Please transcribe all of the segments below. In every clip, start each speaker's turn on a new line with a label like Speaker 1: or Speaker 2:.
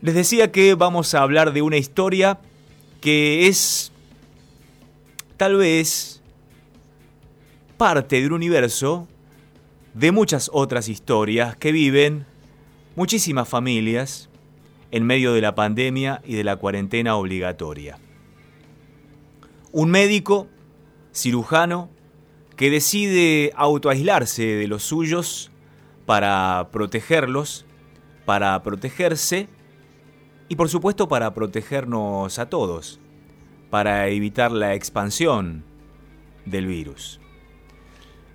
Speaker 1: Les decía que vamos a hablar de una historia que es tal vez parte de un universo de muchas otras historias que viven muchísimas familias en medio de la pandemia y de la cuarentena obligatoria. Un médico, cirujano, que decide autoaislarse de los suyos para protegerlos, para protegerse y por supuesto para protegernos a todos, para evitar la expansión del virus.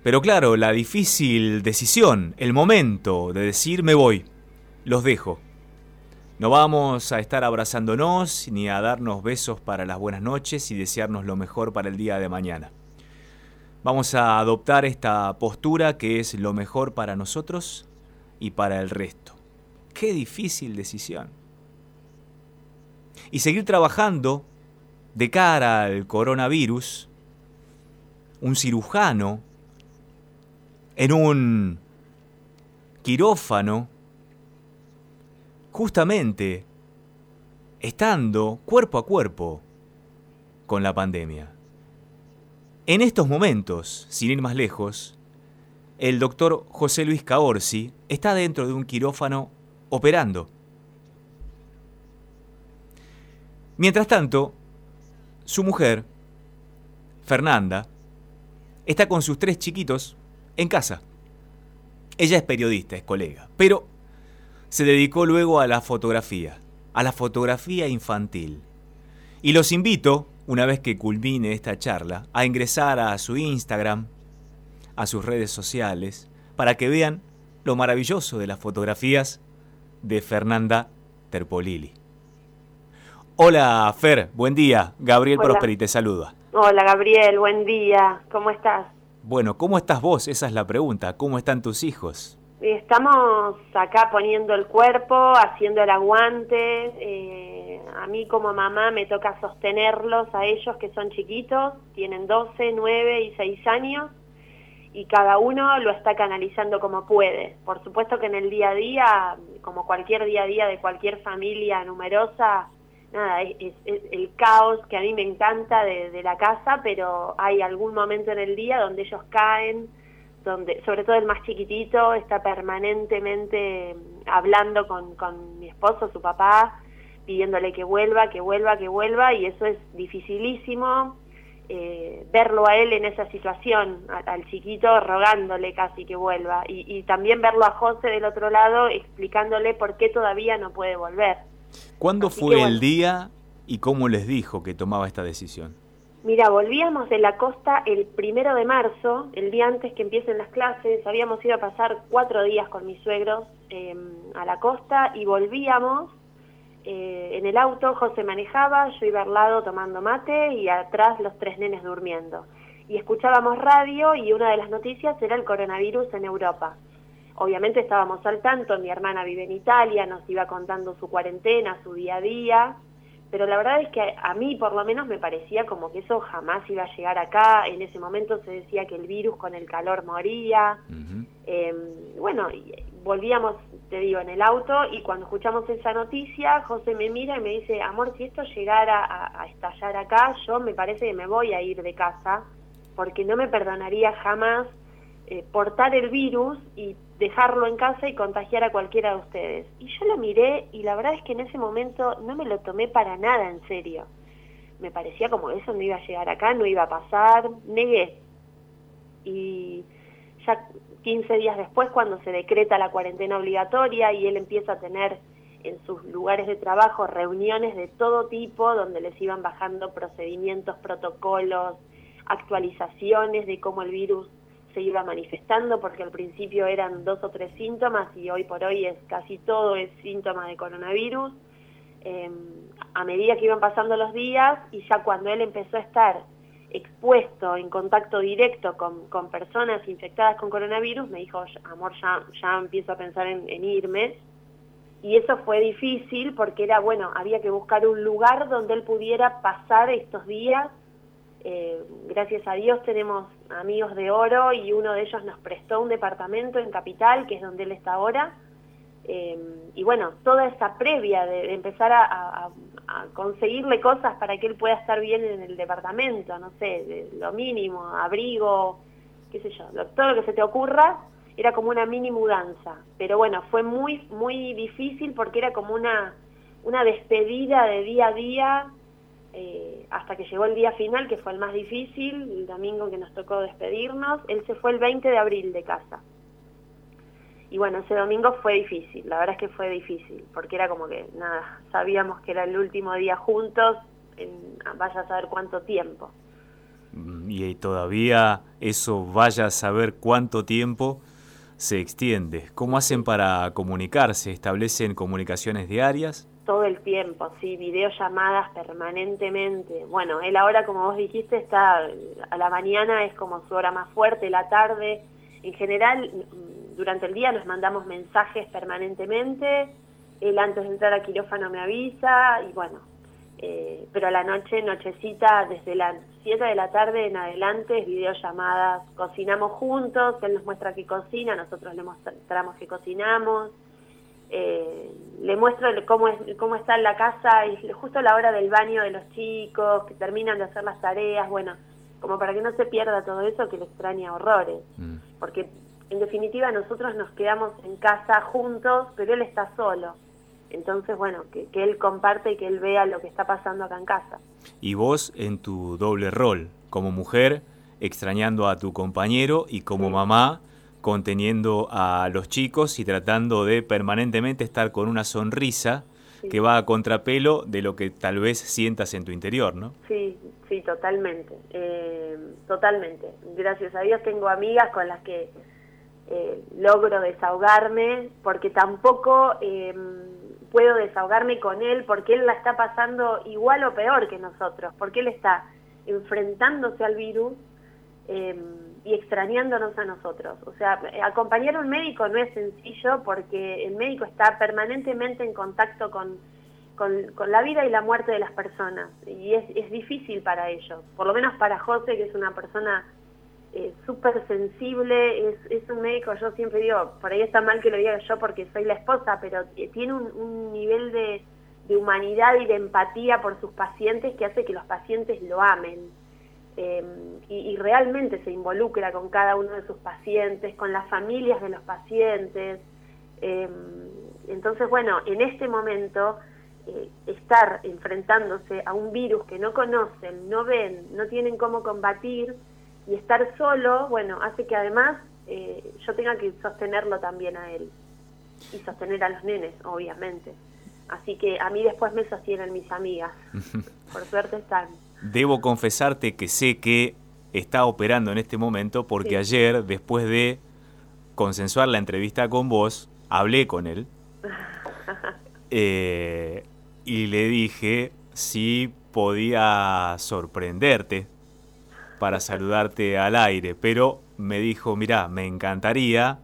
Speaker 1: Pero claro, la difícil decisión, el momento de decir me voy, los dejo. No vamos a estar abrazándonos ni a darnos besos para las buenas noches y desearnos lo mejor para el día de mañana. Vamos a adoptar esta postura que es lo mejor para nosotros y para el resto. Qué difícil decisión y seguir trabajando de cara al coronavirus, un cirujano en un quirófano, justamente estando cuerpo a cuerpo con la pandemia. En estos momentos, sin ir más lejos, el doctor José Luis Caorsi está dentro de un quirófano operando. Mientras tanto, su mujer, Fernanda, está con sus tres chiquitos en casa. Ella es periodista, es colega, pero se dedicó luego a la fotografía, a la fotografía infantil. Y los invito, una vez que culmine esta charla, a ingresar a su Instagram, a sus redes sociales, para que vean lo maravilloso de las fotografías de Fernanda Terpolili. Hola Fer, buen día. Gabriel Prosperi te saluda.
Speaker 2: Hola Gabriel, buen día. ¿Cómo estás?
Speaker 1: Bueno, ¿cómo estás vos? Esa es la pregunta. ¿Cómo están tus hijos?
Speaker 2: Estamos acá poniendo el cuerpo, haciendo el aguante. Eh, a mí como mamá me toca sostenerlos a ellos que son chiquitos, tienen 12, 9 y 6 años y cada uno lo está canalizando como puede. Por supuesto que en el día a día, como cualquier día a día de cualquier familia numerosa, nada, es, el caos que a mí me encanta de, la casa, pero hay algún momento en el día donde ellos caen, donde sobre todo el más chiquitito está permanentemente hablando con, con mi esposo, su papá, pidiéndole que vuelva, que vuelva, que vuelva, y eso es dificilísimo. Eh, verlo a él en esa situación, al chiquito rogándole casi que vuelva, y, y también verlo a José del otro lado explicándole por qué todavía no puede volver.
Speaker 1: ¿Cuándo fue el día y cómo les dijo que tomaba esta decisión?
Speaker 2: Mira, volvíamos de la costa el primero de marzo, el día antes que empiecen las clases. Habíamos ido a pasar cuatro días con mis suegros em, a la costa y volvíamos eh, en el auto. José manejaba, yo iba al lado tomando mate y atrás los tres nenes durmiendo. Y escuchábamos radio y una de las noticias era el coronavirus en Europa. Obviamente estábamos al tanto, mi hermana vive en Italia, nos iba contando su cuarentena, su día a día, pero la verdad es que a mí por lo menos me parecía como que eso jamás iba a llegar acá, en ese momento se decía que el virus con el calor moría, em, bueno, volvíamos, te digo, en el auto y cuando escuchamos esa noticia, José me mira y me dice, amor, si esto llegara a, a estallar acá, yo me parece que me voy a ir de casa, porque no me perdonaría jamás eh, portar el virus y dejarlo en casa y contagiar a cualquiera de ustedes. Y yo lo miré y la verdad es que en ese momento no me lo tomé para nada en serio. Me parecía como eso no iba a llegar acá, no iba a pasar, negué. Y ya 15 días después, cuando se decreta la cuarentena obligatoria y él empieza a tener en sus lugares de trabajo reuniones de todo tipo, donde les iban bajando procedimientos, protocolos, actualizaciones de cómo el virus se iba manifestando porque al principio eran dos o tres síntomas y hoy por hoy es casi todo es síntoma de coronavirus. Em, a medida que iban pasando los días y ya cuando él empezó a estar expuesto en contacto directo con, con personas infectadas con coronavirus, me dijo, amor, ya, ya empiezo a pensar en, en irme. Y eso fue difícil porque era, bueno, había que buscar un lugar donde él pudiera pasar estos días eh, gracias a Dios tenemos amigos de oro y uno de ellos nos prestó un departamento en Capital, que es donde él está ahora, Eh, y bueno, toda esa previa de, empezar a, conseguirle cosas para que él pueda estar bien en el departamento, no sé, lo mínimo, abrigo, qué sé yo, todo lo que se te ocurra, era como una mini mudanza. Pero bueno, fue muy, muy difícil porque era como una, una despedida de día a día eh, hasta que llegó el día final, que fue el más difícil, el domingo que nos tocó despedirnos. Él se fue el 20 de abril de casa. Y bueno, ese domingo fue difícil, la verdad es que fue difícil, porque era como que, nada, sabíamos que era el último día juntos, en, vaya a saber cuánto tiempo.
Speaker 1: Mm, y todavía eso vaya a saber cuánto tiempo se extiende. ¿Cómo hacen para comunicarse? ¿Establecen comunicaciones diarias?
Speaker 2: Todo el tiempo, sí, videollamadas permanentemente. Bueno, él ahora, como vos dijiste, está a la mañana es como su hora más fuerte, la tarde. En general, durante el día nos mandamos mensajes permanentemente. Él antes de entrar a quirófano me avisa y bueno, eh, pero a la noche, nochecita, desde las 7 de la tarde en adelante, es videollamadas, cocinamos juntos, él nos muestra que cocina, nosotros le mostramos que cocinamos, eh, le muestro cómo, es, cómo está en la casa, y justo a la hora del baño de los chicos, que terminan de hacer las tareas, bueno, como para que no se pierda todo eso que le extraña horrores, mm. porque en definitiva nosotros nos quedamos en casa juntos, pero él está solo. Entonces, bueno, que, él comparte y que él vea lo que está pasando acá en casa.
Speaker 1: Y vos en tu doble rol, como mujer, extrañando a tu compañero y como mamá, conteniendo a los chicos y tratando de permanentemente estar con una sonrisa que va a contrapelo de lo que tal vez sientas en tu interior, ¿no?
Speaker 2: Sí, sí, totalmente, eh, totalmente. Gracias a Dios tengo amigas con las que eh, logro desahogarme, porque tampoco... Eh, puedo desahogarme con él porque él la está pasando igual o peor que nosotros, porque él está enfrentándose al virus em, y extrañándonos a nosotros. O sea, acompañar a un médico no es sencillo porque el médico está permanentemente en contacto con, con, la vida y la muerte de las personas y es, es difícil para ellos, por lo menos para José, que es una persona eh, súper sensible, es, es un médico, yo siempre digo, por ahí está mal que lo diga yo porque soy la esposa, pero tiene un, nivel de, humanidad y de empatía por sus pacientes que hace que los pacientes lo amen. Em, y, realmente se involucra con cada uno de sus pacientes, con las familias de los pacientes. Em, entonces, bueno, en este momento, eh, estar enfrentándose a un virus que no conocen, no ven, no tienen cómo combatir, y estar solo, bueno, hace que además eh, yo tenga que sostenerlo también a él y sostener a los nenes, obviamente. Así que a mí después me sostienen mis amigas. Por suerte están.
Speaker 1: Debo confesarte que sé que está operando en este momento porque ayer, después de consensuar la entrevista con vos, hablé con él. Eh, y le dije si podía sorprenderte para saludarte al aire, pero me dijo, mira, me encantaría,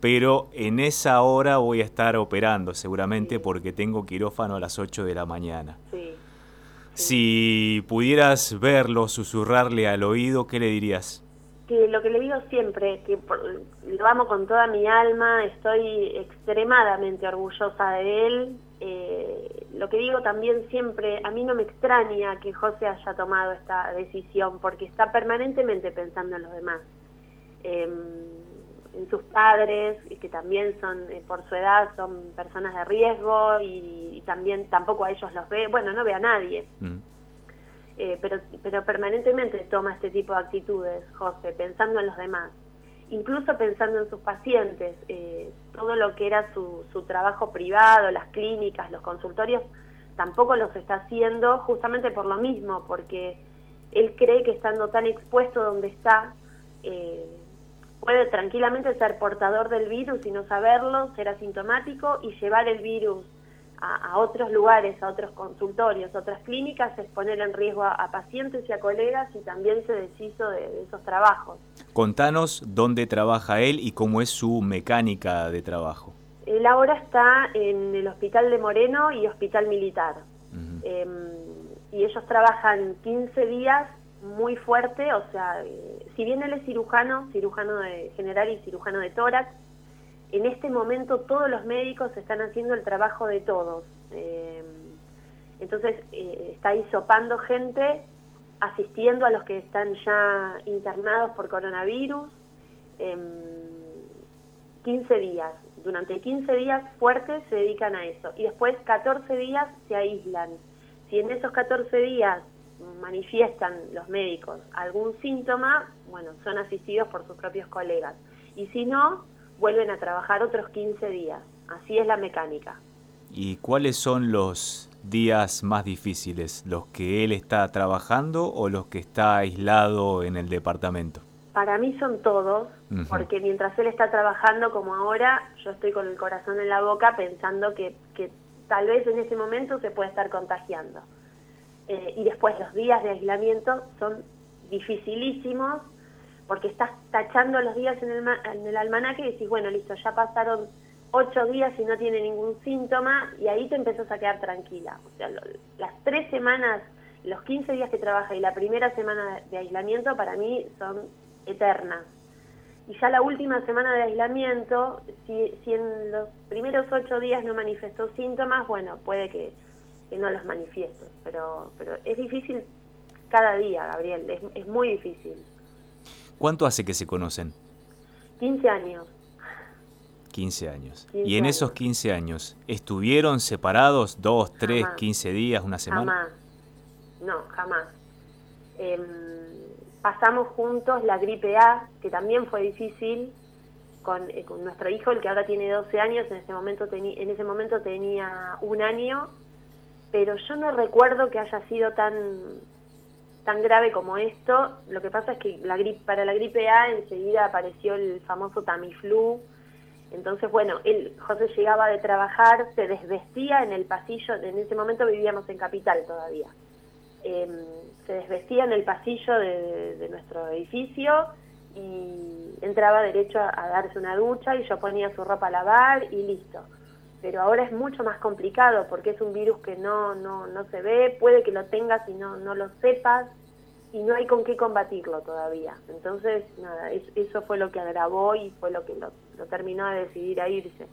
Speaker 1: pero en esa hora voy a estar operando seguramente porque tengo quirófano a las 8 de la mañana. Si pudieras verlo, susurrarle al oído, ¿qué le dirías?
Speaker 2: Que lo que le digo siempre, que lo amo con toda mi alma, estoy extremadamente orgullosa de él. Eh, lo que digo también siempre, a mí no me extraña que José haya tomado esta decisión, porque está permanentemente pensando en los demás, em, en sus padres, que también son, eh, por su edad, son personas de riesgo y, también tampoco a ellos los ve, bueno, no ve a nadie. Mm. Eh, pero, pero permanentemente toma este tipo de actitudes, José, pensando en los demás incluso pensando en sus pacientes, eh, todo lo que era su, su trabajo privado, las clínicas, los consultorios, tampoco los está haciendo justamente por lo mismo, porque él cree que estando tan expuesto donde está, eh, puede tranquilamente ser portador del virus y no saberlo, ser asintomático y llevar el virus a, otros lugares, a otros consultorios, a otras clínicas, es poner en riesgo a, pacientes y a colegas y también se deshizo de, esos trabajos.
Speaker 1: Contanos dónde trabaja él y cómo es su mecánica de trabajo.
Speaker 2: Él ahora está en el Hospital de Moreno y Hospital Militar. Em, y ellos trabajan 15 días muy fuerte, o sea, eh, si bien él es cirujano, cirujano general y cirujano de tórax, en este momento todos los médicos están haciendo el trabajo de todos. Eh, entonces eh, está ahí sopando gente, asistiendo a los que están ya internados por coronavirus. 15 días, durante 15 días fuertes se dedican a eso y después 14 días se aíslan. Si en esos 14 días manifiestan los médicos algún síntoma, bueno, son asistidos por sus propios colegas. Y si no, vuelven a trabajar otros 15 días. Así es la mecánica.
Speaker 1: ¿Y cuáles son los días más difíciles? ¿Los que él está trabajando o los que está aislado en el departamento?
Speaker 2: Para mí son todos, porque mientras él está trabajando como ahora, yo estoy con el corazón en la boca pensando que, que tal vez en ese momento se puede estar contagiando. Eh, y después los días de aislamiento son dificilísimos porque estás tachando los días en el, en el almanaque y decís, bueno, listo, ya pasaron ocho días y no tiene ningún síntoma y ahí te empezás a quedar tranquila. O sea, las tres semanas, los 15 días que trabaja y la primera semana de aislamiento para mí son eternas. Y ya la última semana de aislamiento, si, si en los primeros ocho días no manifestó síntomas, bueno, puede que que no los manifiesto, pero, pero es difícil cada día, Gabriel, es, es muy difícil.
Speaker 1: ¿Cuánto hace que se conocen?
Speaker 2: 15 años.
Speaker 1: 15 años. ¿Y en esos 15 años estuvieron separados dos, tres, 15 días, una semana?
Speaker 2: Jamás. No, jamás. Em, pasamos juntos la gripe A, que también fue difícil, con, eh, con, nuestro hijo, el que ahora tiene 12 años, en ese momento, en ese momento tenía un año pero yo no recuerdo que haya sido tan tan grave como esto. Lo que pasa es que la gripe, para la gripe A enseguida apareció el famoso Tamiflu. Entonces, bueno, él, José llegaba de trabajar, se desvestía en el pasillo, en ese momento vivíamos en Capital todavía. Em, se desvestía en el pasillo de, nuestro edificio y entraba derecho a darse una ducha y yo ponía su ropa a lavar y listo pero ahora es mucho más complicado porque es un virus que no, no, no se ve, puede que lo tengas y no, no lo sepas y no hay con qué combatirlo todavía. Entonces, nada, eso fue lo que agravó y fue lo que lo, terminó de decidir a irse.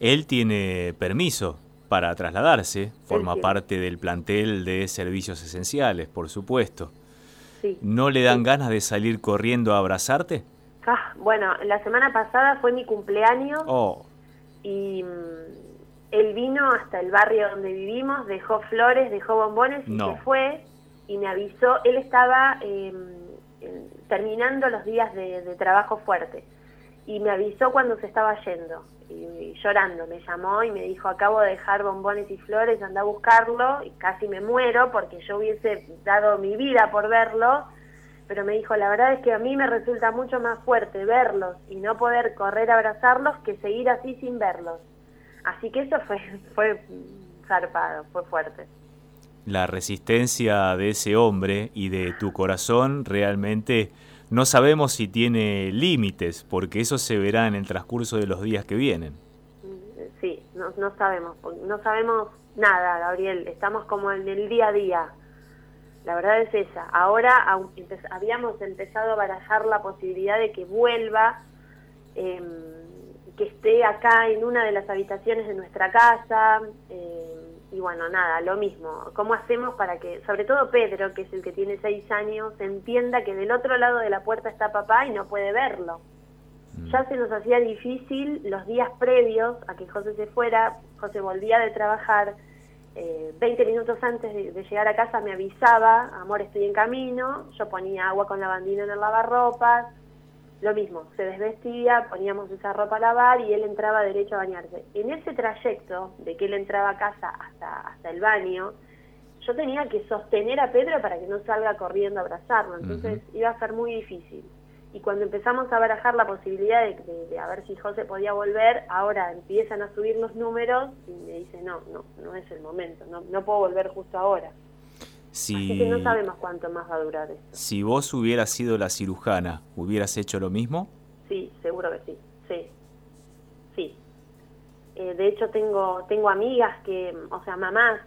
Speaker 1: Él tiene permiso para trasladarse, forma parte del plantel de servicios esenciales, por supuesto. Sí. ¿No le dan ganas de salir corriendo a abrazarte?
Speaker 2: Ah, bueno, la semana pasada fue mi cumpleaños.
Speaker 1: Oh
Speaker 2: y mm, él vino hasta el barrio donde vivimos, dejó flores, dejó bombones y se fue y me avisó, él estaba em, terminando los días de, trabajo fuerte y me avisó cuando se estaba yendo y, llorando. Me llamó y me dijo acabo de dejar bombones y flores, anda a buscarlo y casi me muero porque yo hubiese dado mi vida por verlo pero me dijo, la verdad es que a mí me resulta mucho más fuerte verlos y no poder correr a abrazarlos que seguir así sin verlos. Así que eso fue, fue zarpado, fue fuerte.
Speaker 1: La resistencia de ese hombre y de tu corazón realmente no sabemos si tiene límites, porque eso se verá en el transcurso de los días que vienen.
Speaker 2: Sí, no, no sabemos, no sabemos nada, Gabriel, estamos como en el día a día la verdad es esa. Ahora habíamos empezado a barajar la posibilidad de que vuelva, em, que esté acá en una de las habitaciones de nuestra casa. Em, y bueno, nada, lo mismo. ¿Cómo hacemos para que, sobre todo Pedro, que es el que tiene seis años, entienda que del otro lado de la puerta está papá y no puede verlo? Mm. Ya se nos hacía difícil los días previos a que José se fuera, José volvía de trabajar, eh, 20 minutos antes de, llegar a casa me avisaba, amor, estoy en camino, yo ponía agua con lavandina en el lavarropas, lo mismo, se desvestía, poníamos esa ropa a lavar y él entraba derecho a bañarse. En ese trayecto de que él entraba a casa hasta, hasta el baño, yo tenía que sostener a Pedro para que no salga corriendo a abrazarlo, entonces iba a ser muy difícil. Y cuando empezamos a barajar la posibilidad de, a ver si José podía volver, ahora empiezan a subir los números y me dice, no, no, no es el momento, no, no puedo volver justo ahora.
Speaker 1: Si,
Speaker 2: Así que no sabemos cuánto más va a durar esto.
Speaker 1: Si vos hubieras sido la cirujana, ¿hubieras hecho lo mismo?
Speaker 2: Sí, seguro que sí, sí, sí. Eh, de hecho tengo, tengo amigas que, o sea, mamás,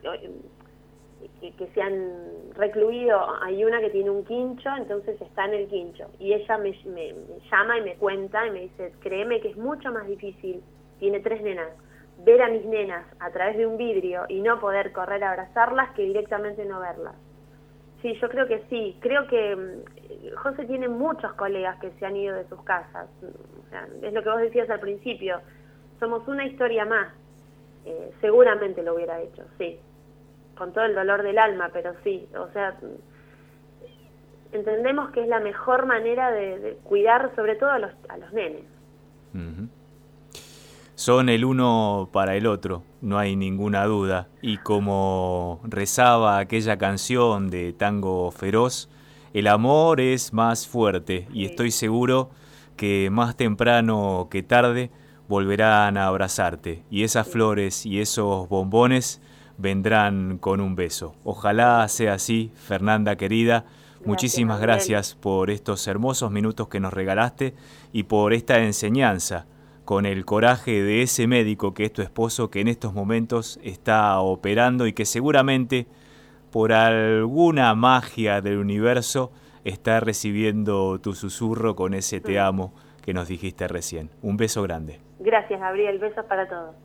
Speaker 2: que, se han recluido, hay una que tiene un quincho, entonces está en el quincho. Y ella me, llama y me cuenta y me dice, créeme que es mucho más difícil, tiene tres nenas, ver a mis nenas a través de un vidrio y no poder correr a abrazarlas que directamente no verlas. Sí, yo creo que sí. Creo que mm, José tiene muchos colegas que se han ido de sus casas. es lo que vos decías al principio. Somos una historia más. Eh, seguramente lo hubiera hecho, sí con todo el dolor del alma, pero sí, o sea, entendemos que es la mejor manera de, cuidar sobre todo a los, a los nenes.
Speaker 1: Son el uno para el otro, no hay ninguna duda. Y como rezaba aquella canción de Tango Feroz, el amor es más fuerte y estoy seguro que más temprano que tarde volverán a abrazarte y esas flores y esos bombones vendrán con un beso. Ojalá sea así, Fernanda querida. Muchísimas gracias por estos hermosos minutos que nos regalaste y por esta enseñanza con el coraje de ese médico que es tu esposo que en estos momentos está operando y que seguramente por alguna magia del universo está recibiendo tu susurro con ese te amo que nos dijiste recién. Un beso grande.
Speaker 2: Gracias, Gabriel. Besos para todos.